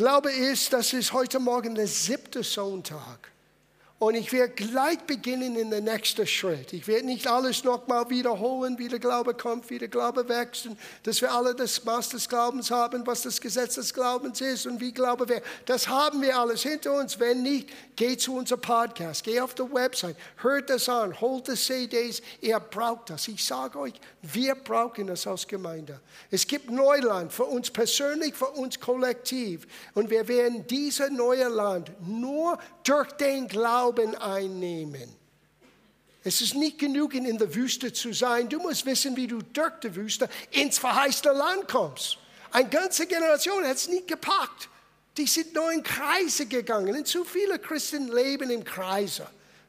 Glaube ist, das ist heute Morgen der siebte Sonntag. Und ich werde gleich beginnen in den nächsten Schritt. Ich werde nicht alles nochmal wiederholen, wie der Glaube kommt, wie der Glaube wächst, und dass wir alle das Maß des Glaubens haben, was das Gesetz des Glaubens ist und wie Glaube wäre. Das haben wir alles hinter uns. Wenn nicht, geh zu unserem Podcast, geh auf die Website, hört das an, holt die CDs. Ihr braucht das. Ich sage euch, wir brauchen das als Gemeinde. Es gibt Neuland für uns persönlich, für uns kollektiv. Und wir werden dieses neue Land nur durch den Glauben einnehmen. Es ist nicht genug, in der Wüste zu sein. Du musst wissen, wie du durch die Wüste ins verheißene Land kommst. Eine ganze Generation hat es nicht gepackt. Die sind nur in Kreise gegangen. Und zu viele Christen leben in Kreise.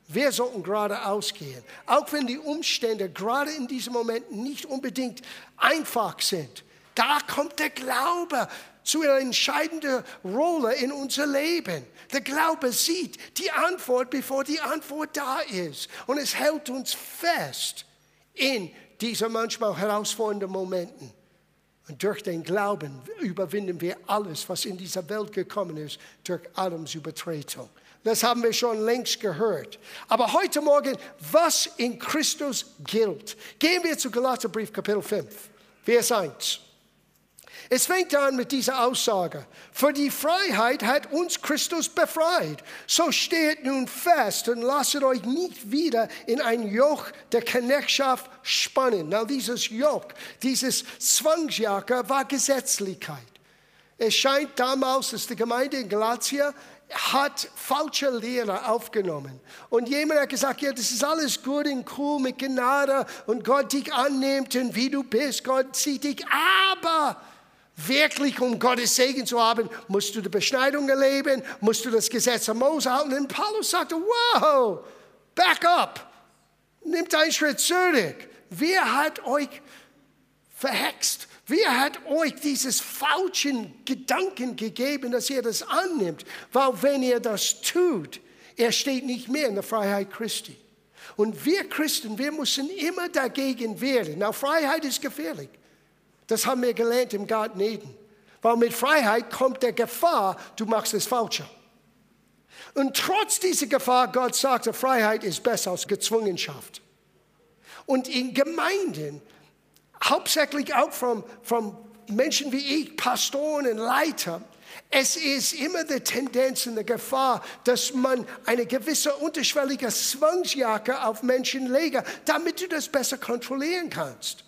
Wir sollten geradeaus gehen. Auch wenn die Umstände gerade in diesem Moment nicht unbedingt einfach sind. Da kommt der Glaube zu einer entscheidenden Rolle in unser Leben. Der Glaube sieht die Antwort, bevor die Antwort da ist. Und es hält uns fest in diesen manchmal herausfordernden Momenten. Und durch den Glauben überwinden wir alles, was in dieser Welt gekommen ist, durch Adams Übertretung. Das haben wir schon längst gehört. Aber heute Morgen, was in Christus gilt. Gehen wir zu Galaterbrief Kapitel 5, Vers 1. Es fängt an mit dieser Aussage. Für die Freiheit hat uns Christus befreit. So steht nun fest und lasst euch nicht wieder in ein Joch der Knechtschaft spannen. Na, dieses Joch, dieses Zwangsjacke war Gesetzlichkeit. Es scheint damals, dass die Gemeinde in Galatia hat falsche Lehre aufgenommen. Und jemand hat gesagt, ja, das ist alles gut und cool mit Gnade und Gott dich annimmt und wie du bist, Gott sieht dich. Aber wirklich um Gottes Segen zu haben, musst du die Beschneidung erleben, musst du das Gesetz von Mose halten. Und Paulus sagte, wow, back up, nimmt einen Schritt zurück. Wer hat euch verhext? Wer hat euch dieses falschen Gedanken gegeben, dass ihr das annimmt? Weil wenn ihr das tut, er steht nicht mehr in der Freiheit Christi. Und wir Christen, wir müssen immer dagegen wehren. Na, Freiheit ist gefährlich. Das haben wir gelernt im Garten Eden. Weil mit Freiheit kommt der Gefahr, du machst es falscher. Und trotz dieser Gefahr, Gott sagte, Freiheit ist besser als Gezwungenschaft. Und in Gemeinden, hauptsächlich auch von, von Menschen wie ich, Pastoren und Leiter, es ist immer die Tendenz und die Gefahr, dass man eine gewisse unterschwellige Zwangsjacke auf Menschen lege, damit du das besser kontrollieren kannst.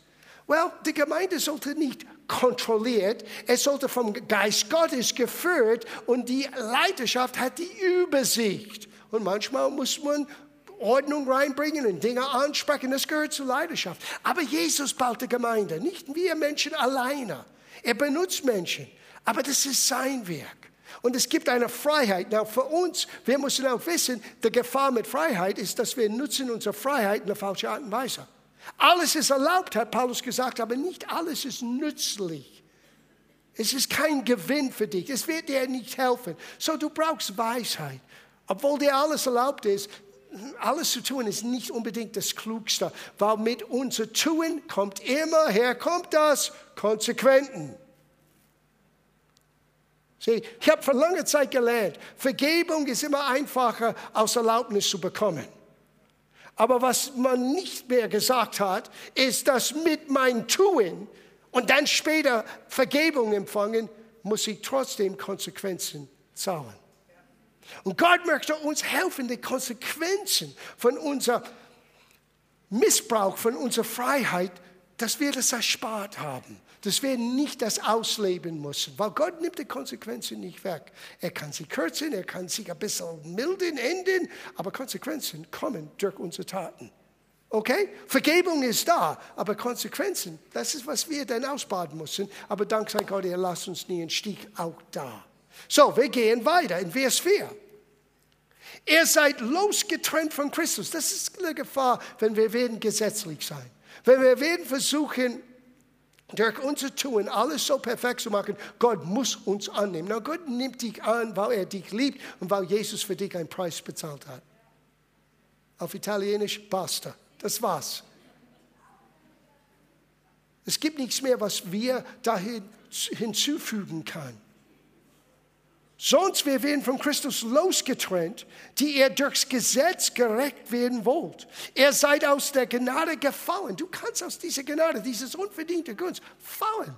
Well, die Gemeinde sollte nicht kontrolliert, es sollte vom Geist Gottes geführt und die Leiterschaft hat die Übersicht. Und manchmal muss man Ordnung reinbringen und Dinge ansprechen, das gehört zur Leidenschaft. Aber Jesus baut die Gemeinde, nicht wir Menschen alleine. Er benutzt Menschen, aber das ist sein Werk. Und es gibt eine Freiheit. Now, für uns, wir müssen auch wissen, die Gefahr mit Freiheit ist, dass wir nutzen unsere Freiheit in einer falschen Art und Weise. Alles ist erlaubt, hat Paulus gesagt, aber nicht alles ist nützlich. Es ist kein Gewinn für dich. Es wird dir nicht helfen. So, du brauchst Weisheit. Obwohl dir alles erlaubt ist, alles zu tun ist nicht unbedingt das Klugste, weil mit unser Tun kommt immer her, kommt das Konsequenten. Sieh, ich habe vor langer Zeit gelernt, Vergebung ist immer einfacher, als Erlaubnis zu bekommen. Aber was man nicht mehr gesagt hat, ist, dass mit meinem Tun und dann später Vergebung empfangen, muss ich trotzdem Konsequenzen zahlen. Und Gott möchte uns helfen, die Konsequenzen von unserem Missbrauch, von unserer Freiheit, dass wir das erspart haben dass wir nicht das ausleben müssen, weil Gott nimmt die Konsequenzen nicht weg. Er kann sie kürzen, er kann sie ein bisschen milden, enden, aber Konsequenzen kommen durch unsere Taten. Okay? Vergebung ist da, aber Konsequenzen, das ist, was wir dann ausbaden müssen. Aber dank sei Gott, er lasst uns nie einen Stich auch da. So, wir gehen weiter in Vers 4. Ihr seid losgetrennt von Christus. Das ist eine Gefahr, wenn wir werden gesetzlich sein. Wenn wir werden versuchen, durch unser Tun alles so perfekt zu machen, Gott muss uns annehmen. Na, Gott nimmt dich an, weil er dich liebt und weil Jesus für dich einen Preis bezahlt hat. Auf Italienisch, basta. Das war's. Es gibt nichts mehr, was wir dahin hinzufügen können. Sonst wir werden von Christus losgetrennt, die ihr durchs Gesetz gerecht werden wollt. Ihr seid aus der Gnade gefallen. Du kannst aus dieser Gnade, dieses unverdiente Gunst, fallen,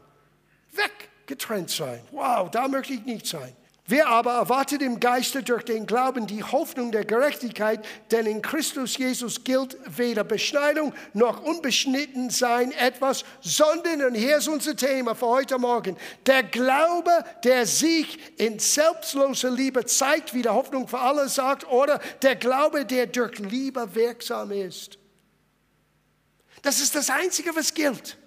weggetrennt sein. Wow, da möchte ich nicht sein. Wer aber erwartet im Geiste durch den Glauben die Hoffnung der Gerechtigkeit, denn in Christus Jesus gilt weder Beschneidung noch unbeschnitten sein etwas, sondern, und hier ist unser Thema für heute Morgen, der Glaube, der sich in selbstloser Liebe zeigt, wie der Hoffnung für alle sagt, oder der Glaube, der durch Liebe wirksam ist. Das ist das Einzige, was gilt,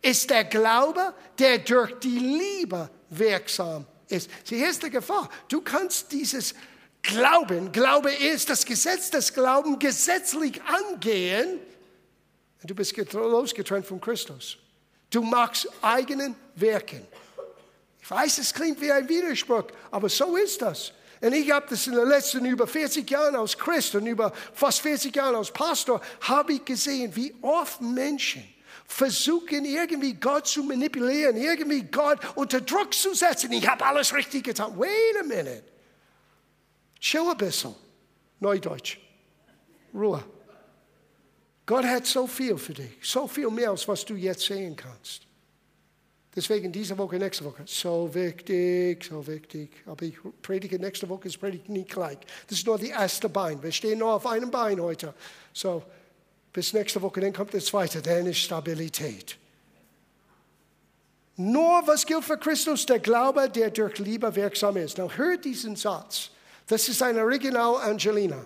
ist der Glaube, der durch die Liebe wirksam ist ist. Die erste Gefahr. Du kannst dieses Glauben, Glaube ist das Gesetz des Glaubens gesetzlich angehen. Du bist losgetrennt von Christus. Du machst eigenen Werken. Ich weiß, es klingt wie ein Widerspruch, aber so ist das. Und ich habe das in den letzten über 40 Jahren als Christ und über fast 40 Jahren als Pastor, habe ich gesehen, wie oft Menschen versuchen irgendwie Gott zu manipulieren, irgendwie Gott unter Druck zu setzen. Ich habe alles richtig getan. Wait a minute. Chill ein bisschen. Neudeutsch. Ruhe. Gott hat so viel für dich, so viel mehr, als was du jetzt sehen kannst. Deswegen diese Woche, nächste Woche, so wichtig, so wichtig. Aber ich predige nächste Woche, ist predige nicht gleich. Das ist nur die erste Bein. Wir stehen nur auf einem Bein heute. So, bis nächste Woche, dann kommt der zweite, dann ist Stabilität. Nur was gilt für Christus, der Glaube, der durch Liebe wirksam ist. Now hört diesen Satz. Das ist ein Original Angelina.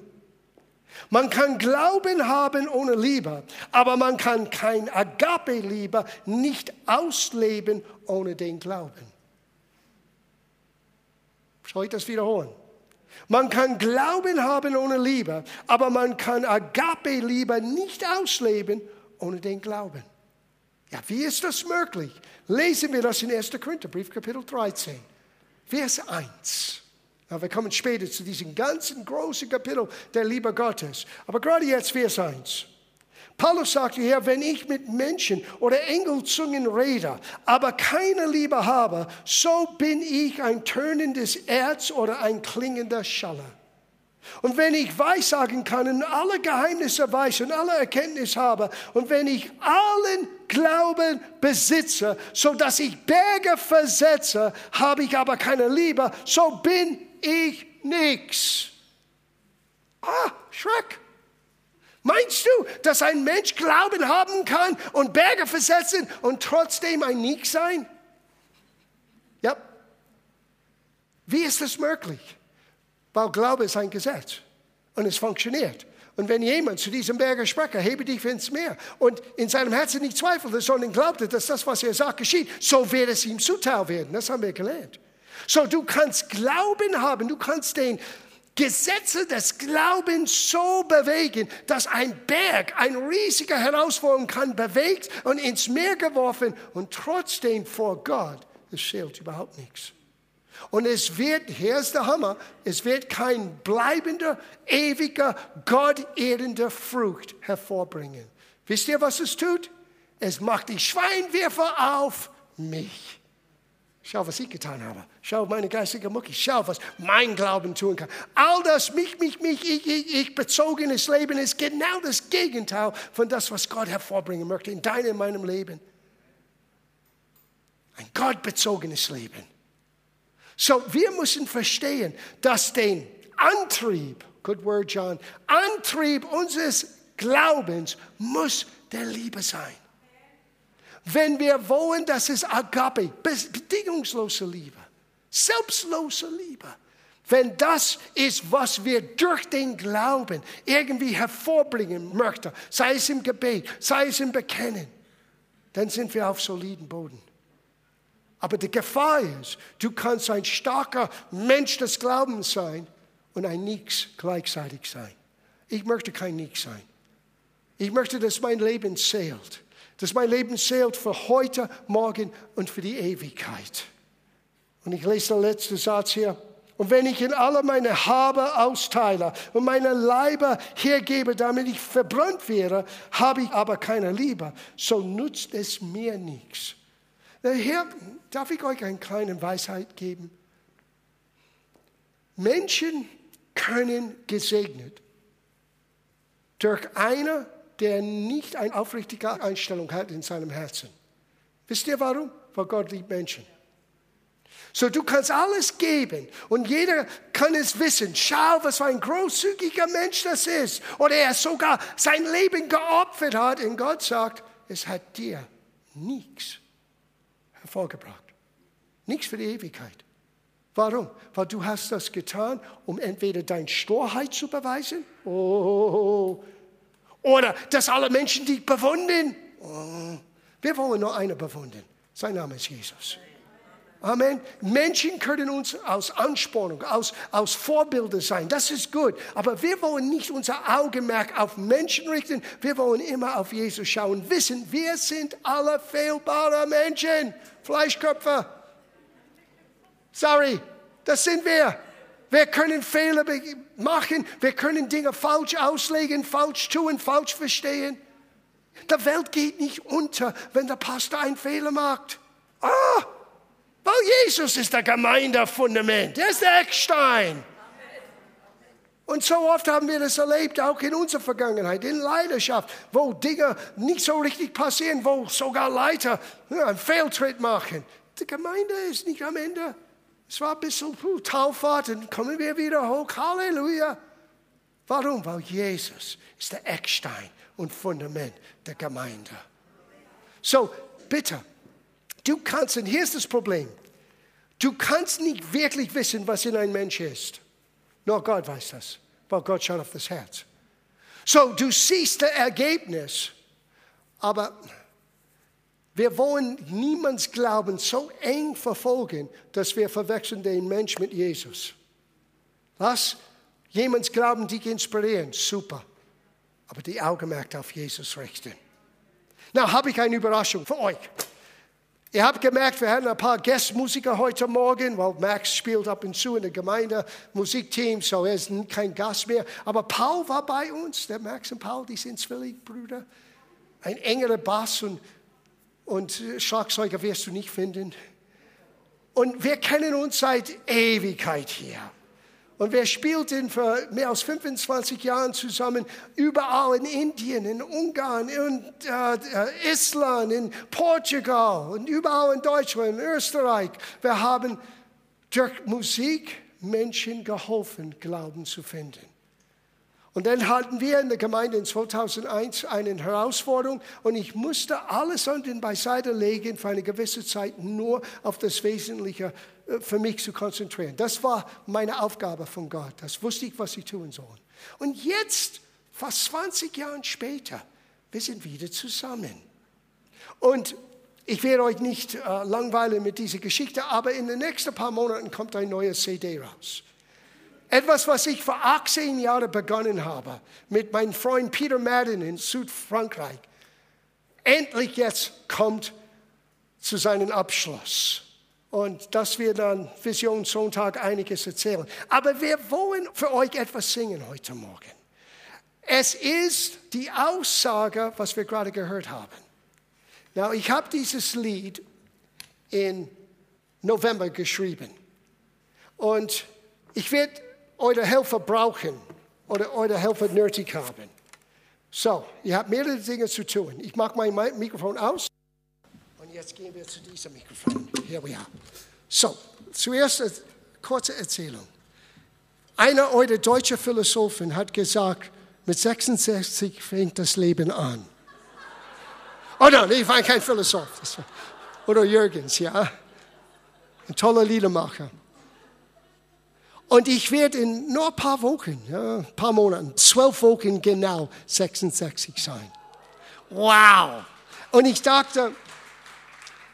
Man kann Glauben haben ohne Liebe, aber man kann kein Agape-Liebe nicht ausleben ohne den Glauben. Soll ich das wiederholen? Man kann Glauben haben ohne Liebe, aber man kann Agape-Liebe nicht ausleben ohne den Glauben. Ja, wie ist das möglich? Lesen wir das in 1. Korintherbrief, Kapitel 13, Vers 1. Ja, wir kommen später zu diesem ganzen großen Kapitel der Liebe Gottes. Aber gerade jetzt Vers 1. Paulus sagte hier, wenn ich mit Menschen oder Engelzungen rede, aber keine Liebe habe, so bin ich ein tönendes Erz oder ein klingender Schaller. Und wenn ich weissagen kann und alle Geheimnisse weiß und alle Erkenntnis habe und wenn ich allen Glauben besitze, so dass ich Berge versetze, habe ich aber keine Liebe, so bin ich nichts. Ah, Schreck. Meinst du, dass ein Mensch Glauben haben kann und Berge versetzen und trotzdem ein Nick sein? Ja. Wie ist das möglich? Weil Glaube ist ein Gesetz und es funktioniert. Und wenn jemand zu diesem Berger spricht, hebe dich ins Meer und in seinem Herzen nicht zweifelt, sondern glaubte, dass das, was er sagt, geschieht, so wird es ihm zuteil werden. Das haben wir gelernt. So, du kannst Glauben haben, du kannst den Gesetze des Glaubens so bewegen, dass ein Berg, ein riesiger Herausforderung kann bewegt und ins Meer geworfen und trotzdem vor Gott, es schält überhaupt nichts. Und es wird, hier ist der Hammer, es wird kein bleibender, ewiger, gottehrender Frucht hervorbringen. Wisst ihr, was es tut? Es macht die Schweinwerfer auf mich. Schau, was ich getan habe. Schau, meine geistige Mucki. Schau, was mein Glauben tun kann. All das, mich, mich, mich, ich, ich, ich bezogenes Leben ist genau das Gegenteil von das, was Gott hervorbringen möchte in deinem, in meinem Leben. Ein gottbezogenes Leben. So, wir müssen verstehen, dass den Antrieb, good word, John, Antrieb unseres Glaubens muss der Liebe sein. Wenn wir wollen, dass es Agape, bedingungslose Liebe, selbstlose Liebe, wenn das ist, was wir durch den Glauben irgendwie hervorbringen möchten, sei es im Gebet, sei es im Bekennen, dann sind wir auf soliden Boden. Aber die Gefahr ist, du kannst ein starker Mensch des Glaubens sein und ein Nix gleichzeitig sein. Ich möchte kein Nix sein. Ich möchte, dass mein Leben zählt dass mein Leben zählt für heute, morgen und für die Ewigkeit. Und ich lese den letzten Satz hier. Und wenn ich in alle meine Habe austeile und meine Leiber hergebe, damit ich verbrannt wäre, habe ich aber keine Liebe, so nutzt es mir nichts. Herr, darf ich euch eine kleine Weisheit geben? Menschen können gesegnet durch einer, der nicht eine aufrichtige Einstellung hat in seinem Herzen. Wisst ihr warum? Weil Gott liebt Menschen. So, du kannst alles geben und jeder kann es wissen. Schau, was für ein großzügiger Mensch das ist. Oder er sogar sein Leben geopfert hat und Gott sagt, es hat dir nichts hervorgebracht. Nichts für die Ewigkeit. Warum? Weil du hast das getan, um entweder dein Storheit zu beweisen oh, oder dass alle Menschen dich bewundern. Oh, wir wollen nur einen bewundern. Sein Name ist Jesus. Amen. Menschen können uns aus Anspornung, aus, aus Vorbilder sein. Das ist gut. Aber wir wollen nicht unser Augenmerk auf Menschen richten. Wir wollen immer auf Jesus schauen. Wissen, wir sind alle fehlbare Menschen. Fleischköpfe. Sorry, das sind wir. Wir können Fehler machen. Wir können Dinge falsch auslegen, falsch tun, falsch verstehen. Die Welt geht nicht unter, wenn der Pastor einen Fehler macht. Ah! Weil Jesus ist der Gemeindefundament, er ist der Eckstein. Und so oft haben wir das erlebt, auch in unserer Vergangenheit, in Leidenschaft, wo Dinge nicht so richtig passieren, wo sogar Leiter einen Fehltritt machen. Die Gemeinde ist nicht am Ende. Es war ein bisschen puh, Tauffahrt, dann kommen wir wieder hoch. Halleluja. Warum? Weil Jesus ist der Eckstein und Fundament der Gemeinde. So, bitte, Du kannst, und hier ist das Problem, du kannst nicht wirklich wissen, was in einem Mensch ist. Nur Gott weiß das, weil Gott schaut auf das Herz. So, du siehst das Ergebnis, aber wir wollen niemands Glauben so eng verfolgen, dass wir verwechseln den Mensch mit Jesus. Was? Jemands Glauben dich inspirieren, super. Aber die Augenmerk auf Jesus richten. Na, habe ich eine Überraschung für euch. Ihr habt gemerkt, wir hatten ein paar Gastmusiker heute Morgen, weil Max spielt ab und zu in der Gemeinde Musikteam, so er ist kein Gast mehr. Aber Paul war bei uns, der Max und Paul, die sind Zwillingsbrüder. Ein engerer Bass und, und Schlagzeuger wirst du nicht finden. Und wir kennen uns seit Ewigkeit hier. Und wir spielten für mehr als 25 Jahre zusammen, überall in Indien, in Ungarn, in äh, Island, in Portugal und überall in Deutschland, in Österreich. Wir haben durch Musik Menschen geholfen, Glauben zu finden. Und dann hatten wir in der Gemeinde in 2001 eine Herausforderung und ich musste alles an den beiseite legen für eine gewisse Zeit nur auf das Wesentliche äh, für mich zu konzentrieren. Das war meine Aufgabe von Gott. Das wusste ich, was ich tun soll. Und jetzt, fast 20 Jahre später, wir sind wieder zusammen. Und ich werde euch nicht äh, langweilen mit dieser Geschichte, aber in den nächsten paar Monaten kommt ein neues CD raus. Etwas, was ich vor 18 Jahren begonnen habe, mit meinem Freund Peter Madden in Südfrankreich, endlich jetzt kommt zu seinem Abschluss. Und das wird dann Vision Sonntag einiges erzählen. Aber wir wollen für euch etwas singen heute Morgen. Es ist die Aussage, was wir gerade gehört haben. Now, ich habe dieses Lied in November geschrieben. Und ich werde eure Helfer brauchen oder eure Helfer nötig haben. So, ihr habt mehrere Dinge zu tun. Ich mache mein Mikrofon aus und jetzt gehen wir zu diesem Mikrofon. Here we are. So, zuerst eine kurze Erzählung. Einer eurer deutschen Philosophen hat gesagt, mit 66 fängt das Leben an. Oh nein, ich war kein Philosoph. Oder Jürgens, ja. Ein toller Liedermacher. Und ich werde in nur ein paar Wochen, ja, ein paar Monaten, zwölf Wochen genau 66 sein. Wow! Und ich dachte,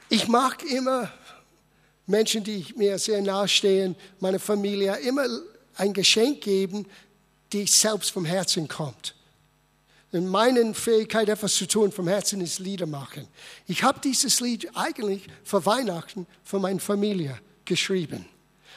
ich mag immer Menschen, die mir sehr nahestehen, meine Familie, immer ein Geschenk geben, die selbst vom Herzen kommt. Und meine Fähigkeit, etwas zu tun vom Herzen, ist Lieder machen. Ich habe dieses Lied eigentlich für Weihnachten für meine Familie geschrieben.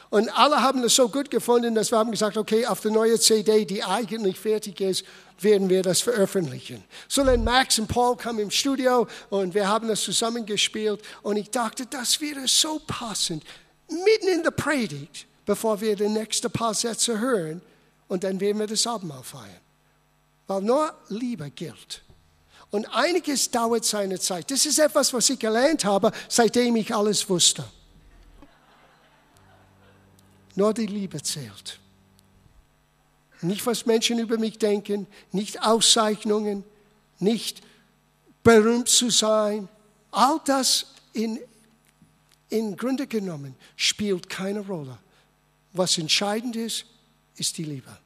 Und alle haben es so gut gefunden, dass wir haben gesagt, okay, auf der neuen CD, die eigentlich fertig ist, werden wir das veröffentlichen. So dann Max und Paul kamen im Studio und wir haben das zusammengespielt und ich dachte, das wäre so passend. Mitten in der Predigt bevor wir die nächsten paar Sätze hören und dann werden wir das Abendmahl feiern. Weil nur Liebe gilt. Und einiges dauert seine Zeit. Das ist etwas, was ich gelernt habe, seitdem ich alles wusste. Nur die Liebe zählt. Nicht, was Menschen über mich denken, nicht Auszeichnungen, nicht berühmt zu sein. All das in, in Grunde genommen spielt keine Rolle. Was entscheidend ist, ist die Liebe.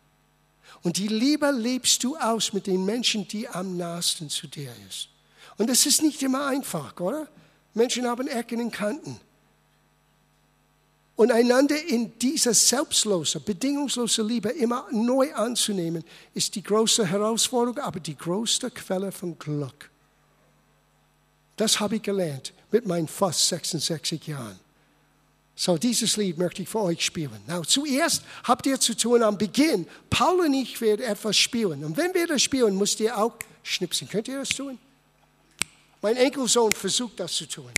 Und die Liebe lebst du aus mit den Menschen, die am nahesten zu dir ist. Und das ist nicht immer einfach, oder? Menschen haben Ecken und Kanten. Und einander in dieser selbstlosen, bedingungslosen Liebe immer neu anzunehmen, ist die große Herausforderung, aber die größte Quelle von Glück. Das habe ich gelernt mit meinen fast 66 Jahren. So, dieses Lied möchte ich für euch spielen. Now, zuerst habt ihr zu tun am Beginn. Paul und ich werden etwas spielen. Und wenn wir das spielen, müsst ihr auch schnipsen. Könnt ihr das tun? Mein Enkelsohn versucht das zu tun.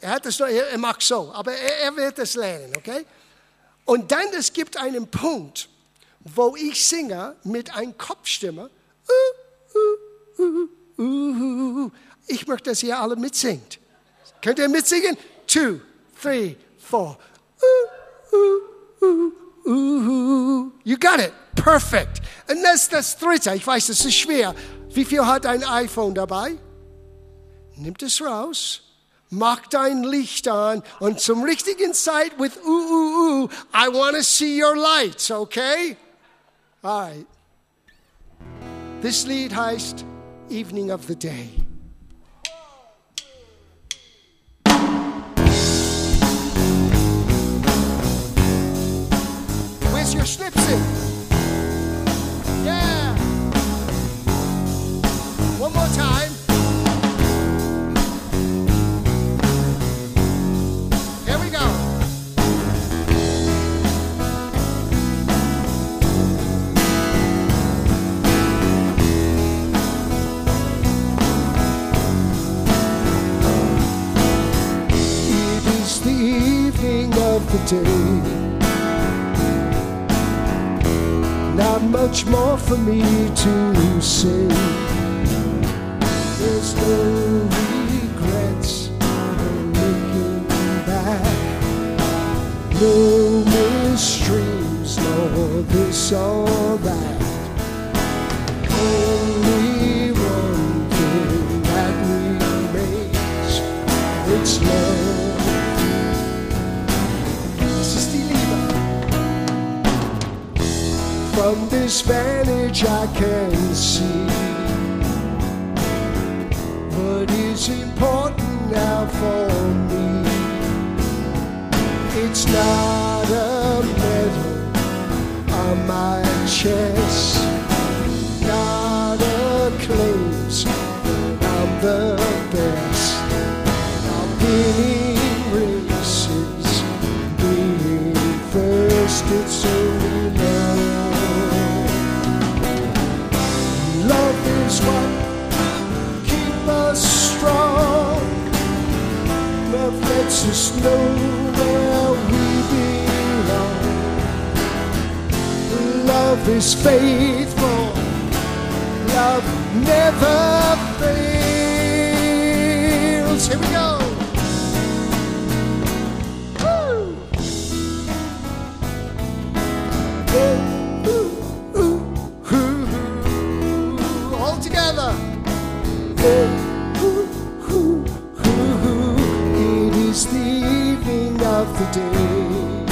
Er hat das noch, er macht so, aber er, er wird es lernen, okay? Und dann es gibt einen Punkt, wo ich singe mit einer Kopfstimme. Ich möchte, dass ihr alle mitsingt. Könnt ihr mitsingen? Two, three, four. You got it. Perfect. Und das ist das Dritte. Ich weiß, das ist schwer. Wie viel hat ein iPhone dabei? Nimmt es raus mach dein Licht an und zum richtigen Zeit with ooh, ooh, ooh, I want to see your lights, okay? All right. This lead heißt Evening of the Day. Where's your schnipsel? Yeah. One more time. The day. Not much more for me to say. There's no regrets, no looking back, no mysteries, no this or that. Vantage I can see But it's important now for me. It's not a medal on my chest, not a claims that I'm the best. Know where we belong. Love is faithful. Love never of.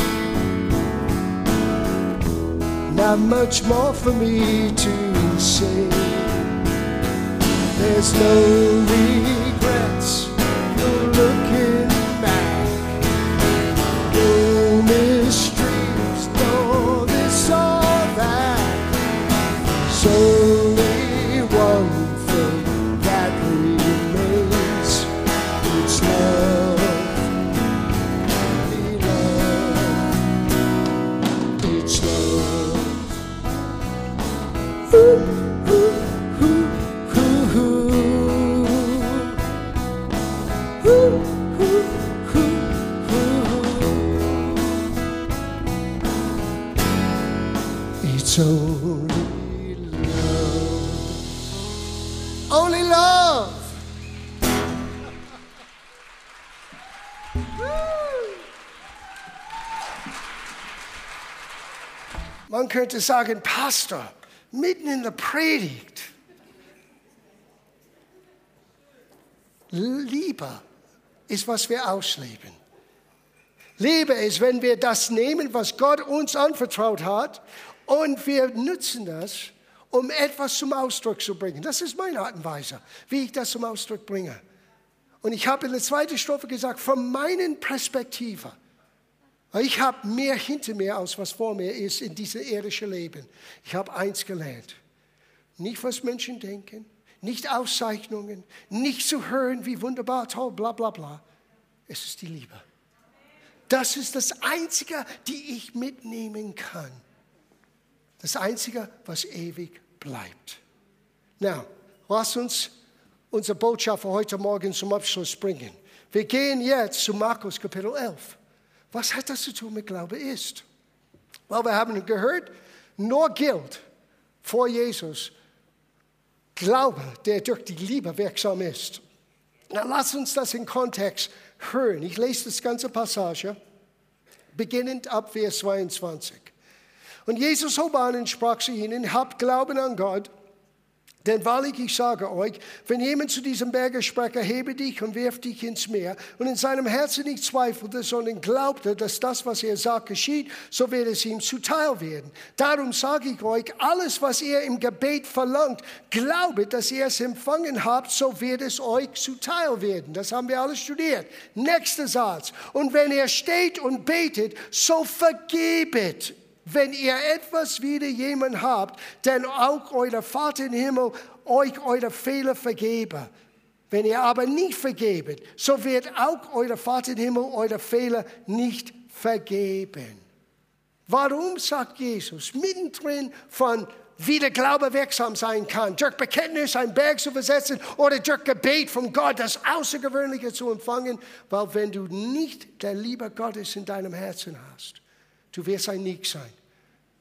Not much more for me to say. There's no regrets, Only love. Only love. Man könnte sagen, Pastor, mitten in der Predigt. Liebe ist, was wir ausleben. Liebe ist, wenn wir das nehmen, was Gott uns anvertraut hat, und wir nutzen das, um etwas zum Ausdruck zu bringen. Das ist meine Art und Weise, wie ich das zum Ausdruck bringe. Und ich habe in der zweiten Strophe gesagt, von meinen Perspektive, ich habe mehr hinter mir, als was vor mir ist in diesem irdischen Leben. Ich habe eins gelernt. Nicht, was Menschen denken, nicht Auszeichnungen, nicht zu hören, wie wunderbar, toll, bla bla bla. Es ist die Liebe. Das ist das Einzige, die ich mitnehmen kann. Das Einzige, was ewig bleibt. Na, lass uns unsere Botschaft für heute Morgen zum Abschluss bringen. Wir gehen jetzt zu Markus Kapitel 11. Was hat das zu tun mit Glaube ist? Weil wir haben gehört, nur gilt vor Jesus Glaube, der durch die Liebe wirksam ist. Na, lass uns das in Kontext hören. Ich lese das ganze Passage, beginnend ab Vers 22. Und Jesus hob an und sprach zu ihnen, habt Glauben an Gott denn wahrlich, ich sage euch, wenn jemand zu diesem Berge spreche, hebe dich und wirf dich ins Meer und in seinem Herzen nicht zweifelte, sondern glaubte, dass das, was er sagt, geschieht, so wird es ihm zuteil werden. Darum sage ich euch, alles, was ihr im Gebet verlangt, glaubet, dass ihr es empfangen habt, so wird es euch zuteil werden. Das haben wir alles studiert. Nächster Satz. Und wenn ihr steht und betet, so vergebet wenn ihr etwas wider jemand habt, denn auch euer Vater im Himmel euch eure Fehler vergebe. Wenn ihr aber nicht vergebet, so wird auch euer Vater im Himmel eure Fehler nicht vergeben. Warum sagt Jesus mittendrin von wie der Glaube wirksam sein kann, durch Bekenntnis einen Berg zu versetzen oder durch Gebet von Gott das Außergewöhnliche zu empfangen, weil wenn du nicht der Liebe Gottes in deinem Herzen hast, du wirst ein Nick sein.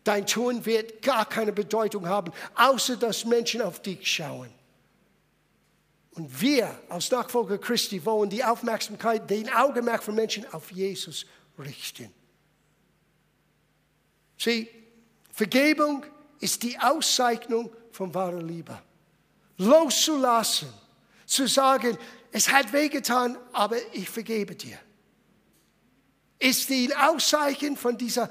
Dein Tun wird gar keine Bedeutung haben, außer dass Menschen auf dich schauen. Und wir als Nachfolger Christi wollen die Aufmerksamkeit, den Augenmerk von Menschen auf Jesus richten. Sieh, Vergebung ist die Auszeichnung von wahrer Liebe. Loszulassen, zu sagen, es hat wehgetan, aber ich vergebe dir, ist die Auszeichen von dieser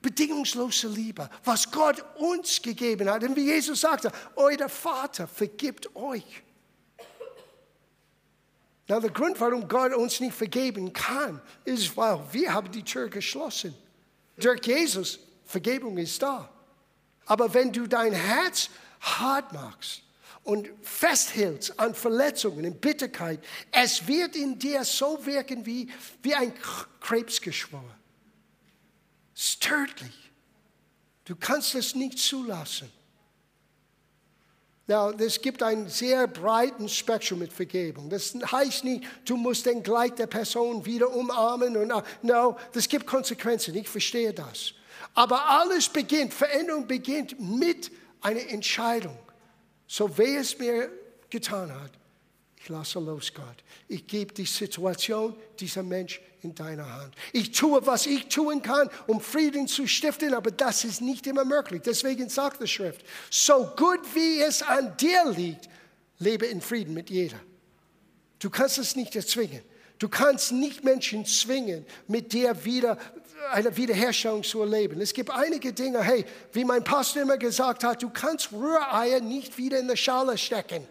bedingungslose Liebe, was Gott uns gegeben hat. Und wie Jesus sagte, euer Vater vergibt euch. Na, der Grund, warum Gott uns nicht vergeben kann, ist, weil wir haben die Tür geschlossen. Durch Jesus, Vergebung ist da. Aber wenn du dein Herz hart machst und festhältst an Verletzungen und Bitterkeit, es wird in dir so wirken wie, wie ein Krebsgeschwür ist tödlich. Du kannst es nicht zulassen. Now, es gibt ein sehr breites Spektrum mit Vergebung. Das heißt nicht, du musst den gleich der Person wieder umarmen. Und, no, das gibt Konsequenzen. Ich verstehe das. Aber alles beginnt, Veränderung beginnt mit einer Entscheidung. So wer es mir getan hat, lasse los, Gott. Ich gebe die Situation dieser Mensch in deiner Hand. Ich tue, was ich tun kann, um Frieden zu stiften, aber das ist nicht immer möglich. Deswegen sagt die Schrift, so gut wie es an dir liegt, lebe in Frieden mit jeder. Du kannst es nicht erzwingen. Du kannst nicht Menschen zwingen, mit dir wieder eine Wiederherstellung zu erleben. Es gibt einige Dinge, hey, wie mein Pastor immer gesagt hat, du kannst Rühreier nicht wieder in der Schale stecken.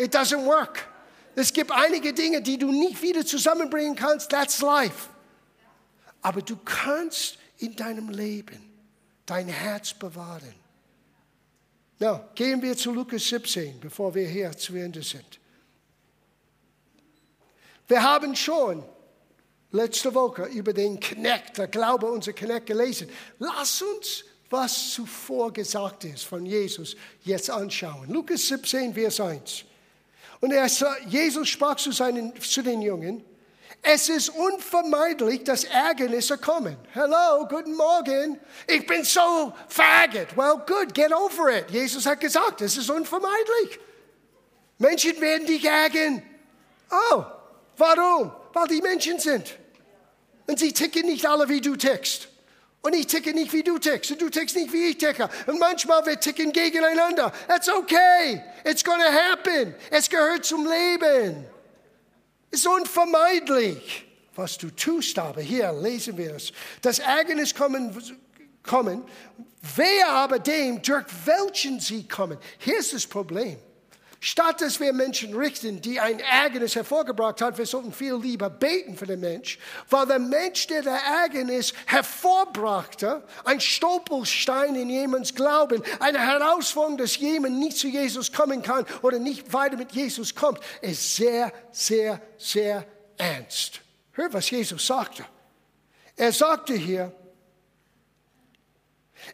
It doesn't work. Es gibt einige Dinge, die du nicht wieder zusammenbringen kannst. That's life. Aber du kannst in deinem Leben dein Herz bewahren. Na, gehen wir zu Lukas 17, bevor wir hier zu Ende sind. Wir haben schon letzte Woche über den Knecht, der Glaube unser Knecht gelesen. Lass uns, was zuvor gesagt ist von Jesus, jetzt anschauen. Lukas 17, Vers 1. Und er, Jesus sprach zu, seinen, zu den Jungen, Es ist unvermeidlich, dass Ärgernisse kommen. Hello, guten Morgen. Ich bin so verärgert. Well, good, get over it. Jesus hat gesagt, es ist unvermeidlich. Menschen werden dich ärgern. Oh, warum? Weil die Menschen sind. Und sie ticken nicht alle, wie du tickst. Und ich ticke nicht, wie du tickst. Und du tickst nicht, wie ich ticke. Und manchmal wir ticken gegeneinander. That's okay. It's gonna happen. Es gehört zum Leben. Ist unvermeidlich, was du tust. Aber hier lesen wir es. Das Ärgernis kommen, kommen. Wer aber dem, durch welchen sie kommen. Hier ist das Problem. Statt dass wir Menschen richten, die ein Ärgernis hervorgebracht hat, wir sollten viel lieber beten für den Mensch, weil der Mensch, der der Ärgernis hervorbrachte, ein Stolperstein in jemands Glauben, eine Herausforderung, dass jemand nicht zu Jesus kommen kann oder nicht weiter mit Jesus kommt, ist sehr, sehr, sehr ernst. Hört, was Jesus sagte. Er sagte hier,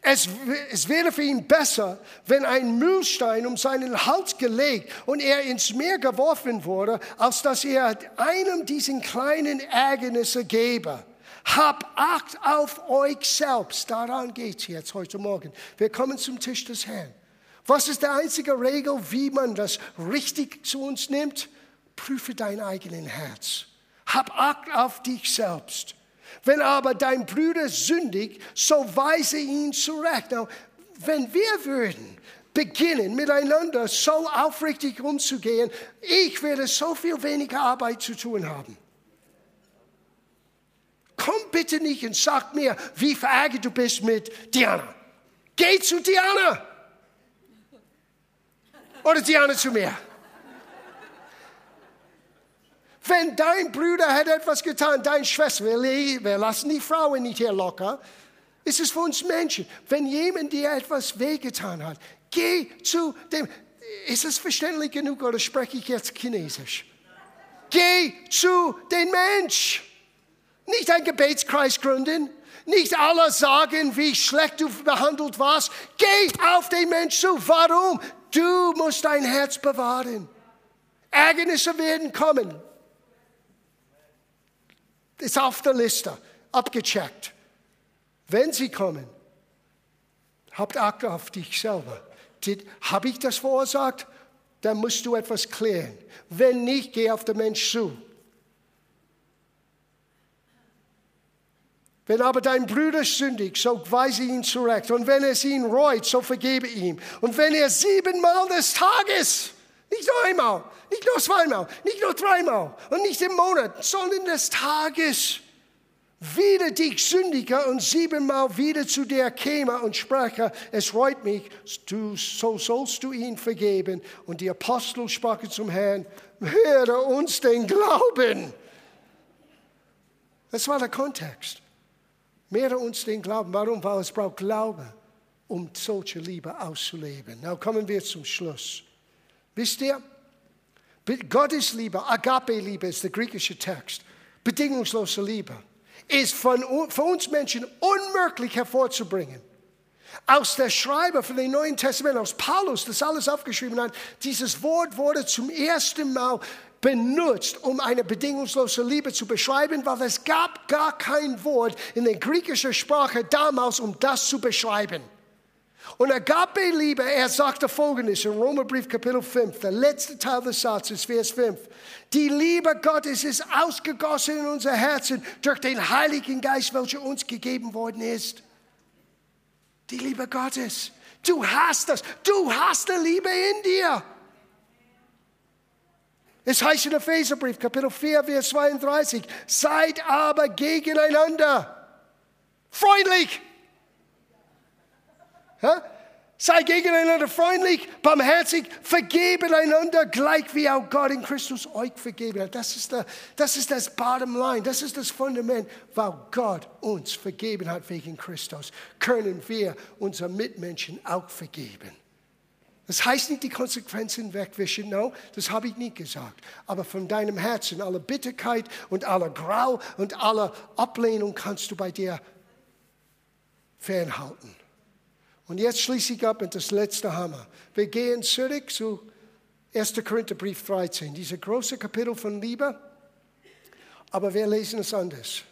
es, es, wäre für ihn besser, wenn ein Mühlstein um seinen Hals gelegt und er ins Meer geworfen wurde, als dass er einem diesen kleinen Ärgernisse gebe. Hab Acht auf euch selbst. Daran geht es jetzt heute Morgen. Wir kommen zum Tisch des Herrn. Was ist die einzige Regel, wie man das richtig zu uns nimmt? Prüfe dein eigenes Herz. Hab Acht auf dich selbst. Wenn aber dein Bruder sündigt, so weise ihn zurecht. Now, wenn wir würden beginnen, miteinander so aufrichtig umzugehen, ich werde so viel weniger Arbeit zu tun haben. Komm bitte nicht und sag mir, wie verärgert du bist mit Diana. Geh zu Diana. Oder Diana zu mir. Wenn dein Bruder hat etwas getan, deine Schwester, wir, lassen die Frauen nicht hier locker. Es ist für uns Menschen. Wenn jemand dir etwas wehgetan hat, geh zu dem. Ist es verständlich genug oder spreche ich jetzt Chinesisch? Geh zu dem Mensch. Nicht ein Gebetskreis gründen. Nicht alle sagen, wie schlecht du behandelt warst. Geh auf den Mensch zu. Warum? Du musst dein Herz bewahren. Ärgernisse werden kommen ist auf der Liste, abgecheckt. Wenn sie kommen, habt Acht auf dich selber. Habe ich das verursacht? Dann musst du etwas klären. Wenn nicht, geh auf den Mensch zu. Wenn aber dein Bruder sündigt, so weise ihn zurecht. Und wenn es ihn reut, so vergebe ihm. Und wenn er siebenmal des Tages, nicht nur einmal, nicht nur zweimal, nicht nur dreimal und nicht im Monat, sondern des Tages wieder dich sündiger und siebenmal wieder zu dir käme und spreche, es reut mich, du, so sollst du ihn vergeben. Und die Apostel sprachen zum Herrn, höre uns den Glauben. Das war der Kontext. Mehre uns den Glauben. Warum? Weil es braucht Glaube, um solche Liebe auszuleben. Now kommen wir zum Schluss. Wisst ihr, Gottes Liebe, Agape-Liebe ist der griechische Text, bedingungslose Liebe, ist von, für uns Menschen unmöglich hervorzubringen. Aus der Schreiber von dem Neuen Testament, aus Paulus, das alles aufgeschrieben hat, dieses Wort wurde zum ersten Mal benutzt, um eine bedingungslose Liebe zu beschreiben, weil es gab gar kein Wort in der griechischen Sprache damals, um das zu beschreiben. Und Agape-Liebe, er sagte folgendes in Romerbrief Kapitel 5, der letzte Teil des Satzes, Vers 5. Die Liebe Gottes ist ausgegossen in unser Herzen durch den Heiligen Geist, welcher uns gegeben worden ist. Die Liebe Gottes. Du hast das. Du hast die Liebe in dir. Es heißt in Epheserbrief, Kapitel 4, Vers 32, seid aber gegeneinander freundlich? Sei gegeneinander freundlich, barmherzig, vergeben einander, gleich wie auch Gott in Christus euch vergeben hat. Das ist, der, das ist das Bottom Line, das ist das Fundament, weil Gott uns vergeben hat wegen Christus, können wir unseren Mitmenschen auch vergeben. Das heißt nicht die Konsequenzen wegwischen, no, das habe ich nie gesagt. Aber von deinem Herzen, aller Bitterkeit und aller Grau und aller Ablehnung kannst du bei dir fernhalten. Und jetzt schließe ich ab mit das letzte Hammer. Wir gehen zurück zu 1. Korintherbrief 13, dieser große Kapitel von Liebe. Aber wir lesen es anders.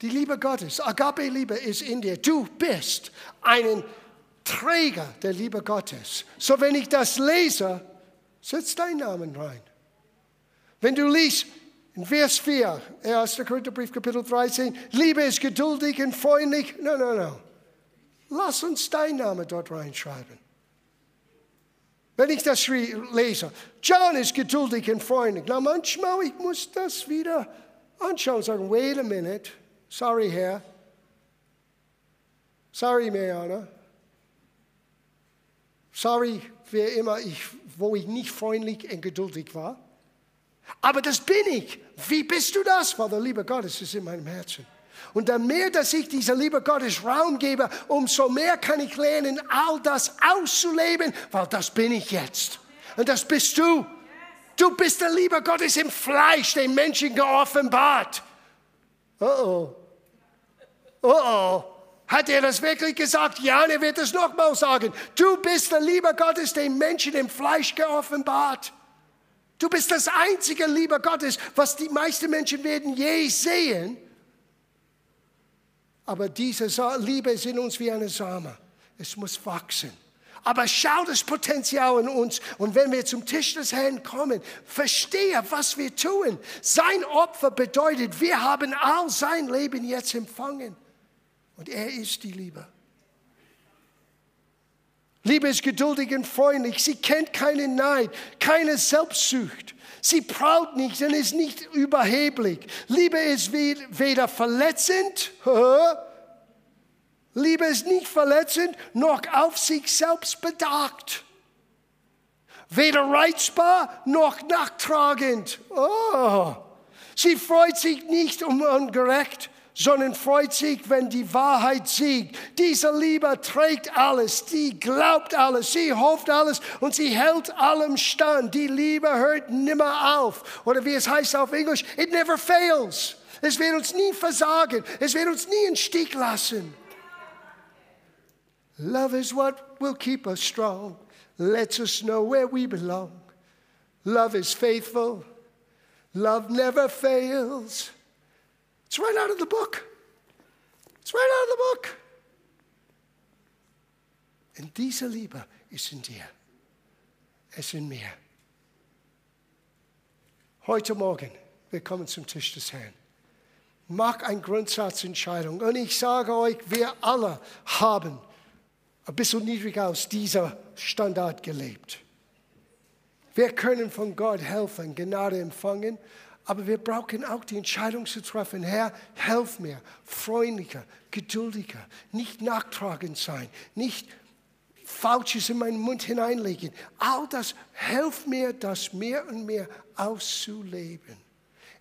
Die Liebe Gottes, Agape-Liebe ist in dir. Du bist ein Träger der Liebe Gottes. So wenn ich das lese, setz deinen Namen rein. Wenn du liest in Vers 4, 1. Korintherbrief, Kapitel 13, Liebe ist geduldig und freundlich. No, no, no. Lass uns deinen Namen dort reinschreiben. Wenn ich das lese, John ist geduldig und freundlich. Na, manchmal, ich muss das wieder anschauen und sagen, wait a minute, sorry, Herr. Sorry, Mariana. Sorry, wer immer ich, wo ich nicht freundlich und geduldig war. Aber das bin ich. Wie bist du das? Weil der liebe Gottes ist in meinem Herzen. Und dann mehr, dass ich dieser Liebe Gottes Raum gebe, umso mehr kann ich lernen, all das auszuleben, weil das bin ich jetzt. Und das bist du. Du bist der Liebe Gottes im Fleisch, den Menschen geoffenbart. Oh oh. Oh oh. Hat er das wirklich gesagt? Ja, er wird es nochmal sagen. Du bist der Liebe Gottes, den Menschen im Fleisch geoffenbart. Du bist das einzige Liebe Gottes, was die meisten Menschen werden je sehen. Aber diese Liebe ist in uns wie eine Same. Es muss wachsen. Aber schau das Potenzial in uns. Und wenn wir zum Tisch des Herrn kommen, verstehe, was wir tun. Sein Opfer bedeutet, wir haben all sein Leben jetzt empfangen. Und er ist die Liebe. Liebe ist geduldig und freundlich. Sie kennt keinen Neid, keine Selbstsucht. Sie braut nicht und ist nicht überheblich. Liebe ist weder verletzend, Liebe ist nicht verletzend, noch auf sich selbst bedacht. Weder reizbar noch nachtragend. Oh. Sie freut sich nicht um ungerecht, sondern freut sich, wenn die Wahrheit siegt. Diese Liebe trägt alles, die glaubt alles, sie hofft alles und sie hält allem stand. Die Liebe hört nimmer auf. Oder wie es heißt auf Englisch, it never fails. Es wird uns nie versagen, es wird uns nie in Stich lassen. Love is what will keep us strong, lets us know where we belong. Love is faithful, love never fails. It's right out of the book. It's right out of the book. Und diese Liebe ist in dir. Es in mir. Heute Morgen, wir kommen zum Tisch des Herrn. Mach eine Grundsatzentscheidung. Und ich sage euch, wir alle haben ein bisschen niedrig aus dieser Standard gelebt. Wir können von Gott helfen, Gnade empfangen aber wir brauchen auch die Entscheidung zu treffen, Herr, helf mir, freundlicher, geduldiger, nicht nachtragend sein, nicht Falsches in meinen Mund hineinlegen. All das hilft mir, das mehr und mehr auszuleben.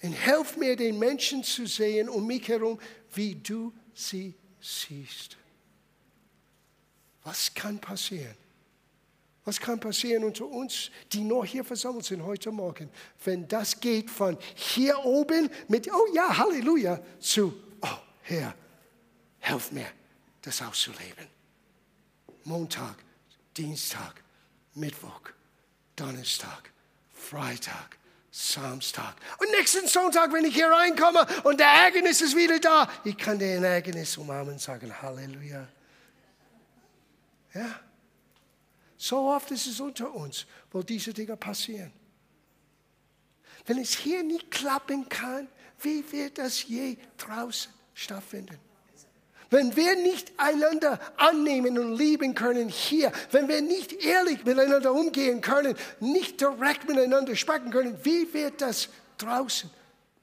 Und hilf mir, den Menschen zu sehen um mich herum, wie du sie siehst. Was kann passieren? Was kann passieren unter uns, die noch hier versammelt sind heute Morgen, wenn das geht von hier oben mit, oh ja, Halleluja, zu, oh Herr, helf mir, das auszuleben. Montag, Dienstag, Mittwoch, Donnerstag, Freitag, Samstag. Und nächsten Sonntag, wenn ich hier reinkomme und der Ärgernis ist wieder da, ich kann den Ärgernis umarmen und sagen, Halleluja. Ja. So oft ist es unter uns, wo diese Dinge passieren. Wenn es hier nicht klappen kann, wie wird das je draußen stattfinden? Wenn wir nicht einander annehmen und lieben können hier, wenn wir nicht ehrlich miteinander umgehen können, nicht direkt miteinander sprechen können, wie wird das draußen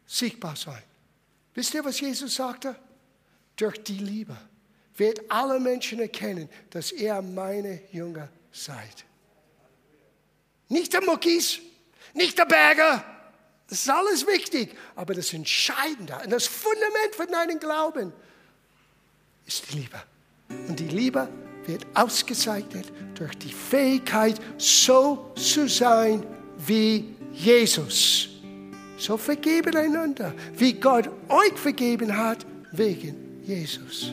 sichtbar sein? Wisst ihr, was Jesus sagte? Durch die Liebe wird alle Menschen erkennen, dass er meine Jünger seid. Nicht der Muckis, nicht der Berger, das ist alles wichtig, aber das Entscheidende und das Fundament für deinen Glauben ist die Liebe. Und die Liebe wird ausgezeichnet durch die Fähigkeit, so zu sein wie Jesus. So vergeben einander, wie Gott euch vergeben hat wegen Jesus.